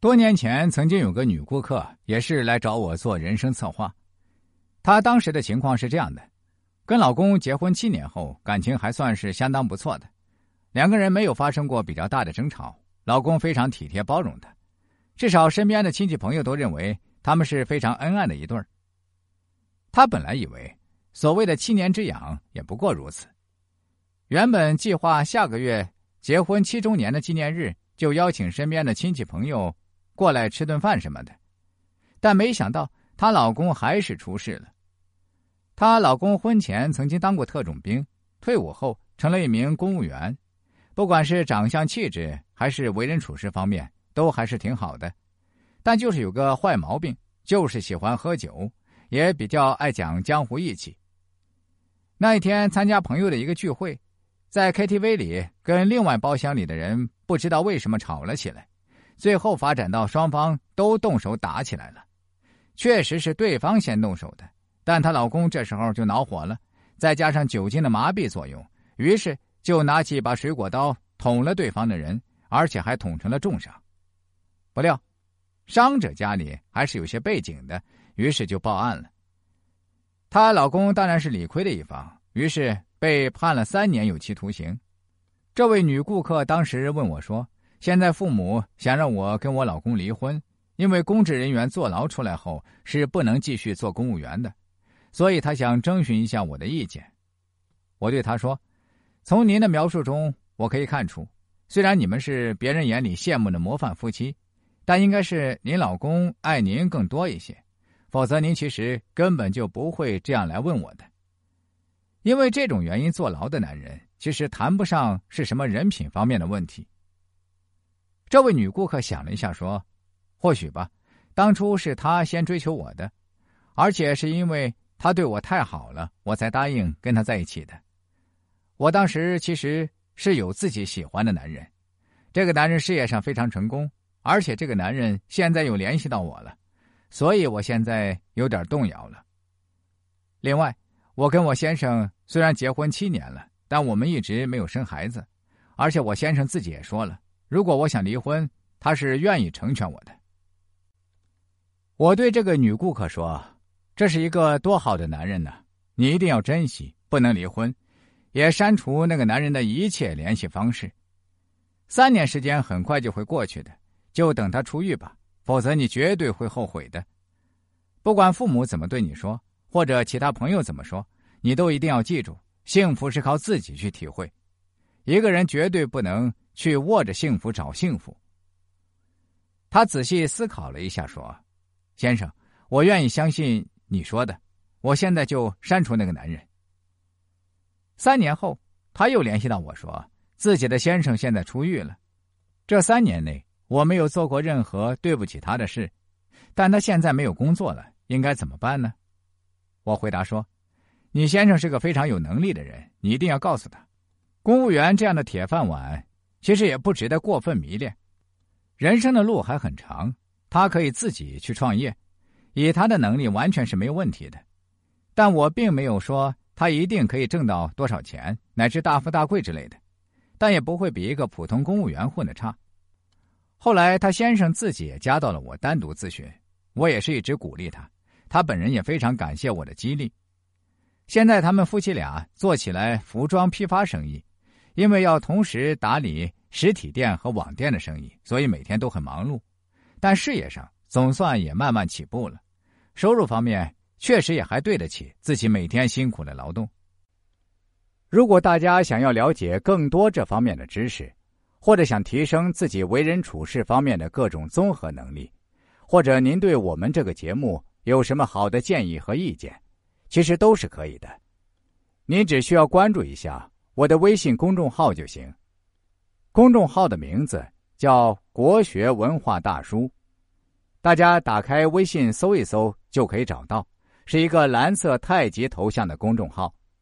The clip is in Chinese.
多年前，曾经有个女顾客也是来找我做人生策划。她当时的情况是这样的：跟老公结婚七年后，感情还算是相当不错的，两个人没有发生过比较大的争吵。老公非常体贴包容她，至少身边的亲戚朋友都认为他们是非常恩爱的一对儿。她本来以为所谓的七年之痒也不过如此，原本计划下个月结婚七周年的纪念日就邀请身边的亲戚朋友。过来吃顿饭什么的，但没想到她老公还是出事了。她老公婚前曾经当过特种兵，退伍后成了一名公务员，不管是长相气质还是为人处事方面，都还是挺好的。但就是有个坏毛病，就是喜欢喝酒，也比较爱讲江湖义气。那一天参加朋友的一个聚会，在 KTV 里跟另外包厢里的人不知道为什么吵了起来。最后发展到双方都动手打起来了，确实是对方先动手的，但她老公这时候就恼火了，再加上酒精的麻痹作用，于是就拿起一把水果刀捅了对方的人，而且还捅成了重伤。不料，伤者家里还是有些背景的，于是就报案了。她老公当然是理亏的一方，于是被判了三年有期徒刑。这位女顾客当时问我说。现在父母想让我跟我老公离婚，因为公职人员坐牢出来后是不能继续做公务员的，所以他想征询一下我的意见。我对他说：“从您的描述中，我可以看出，虽然你们是别人眼里羡慕的模范夫妻，但应该是您老公爱您更多一些，否则您其实根本就不会这样来问我的。因为这种原因坐牢的男人，其实谈不上是什么人品方面的问题。”这位女顾客想了一下，说：“或许吧，当初是他先追求我的，而且是因为他对我太好了，我才答应跟他在一起的。我当时其实是有自己喜欢的男人，这个男人事业上非常成功，而且这个男人现在又联系到我了，所以我现在有点动摇了。另外，我跟我先生虽然结婚七年了，但我们一直没有生孩子，而且我先生自己也说了。”如果我想离婚，他是愿意成全我的。我对这个女顾客说：“这是一个多好的男人呢，你一定要珍惜，不能离婚，也删除那个男人的一切联系方式。三年时间很快就会过去的，就等他出狱吧，否则你绝对会后悔的。不管父母怎么对你说，或者其他朋友怎么说，你都一定要记住：幸福是靠自己去体会，一个人绝对不能。”去握着幸福找幸福。他仔细思考了一下，说：“先生，我愿意相信你说的。我现在就删除那个男人。”三年后，他又联系到我说，自己的先生现在出狱了。这三年内，我没有做过任何对不起他的事，但他现在没有工作了，应该怎么办呢？我回答说：“你先生是个非常有能力的人，你一定要告诉他，公务员这样的铁饭碗。”其实也不值得过分迷恋，人生的路还很长，他可以自己去创业，以他的能力完全是没有问题的。但我并没有说他一定可以挣到多少钱，乃至大富大贵之类的，但也不会比一个普通公务员混的差。后来他先生自己也加到了我单独咨询，我也是一直鼓励他，他本人也非常感谢我的激励。现在他们夫妻俩做起来服装批发生意。因为要同时打理实体店和网店的生意，所以每天都很忙碌。但事业上总算也慢慢起步了，收入方面确实也还对得起自己每天辛苦的劳动。如果大家想要了解更多这方面的知识，或者想提升自己为人处事方面的各种综合能力，或者您对我们这个节目有什么好的建议和意见，其实都是可以的。您只需要关注一下。我的微信公众号就行，公众号的名字叫“国学文化大叔”，大家打开微信搜一搜就可以找到，是一个蓝色太极头像的公众号。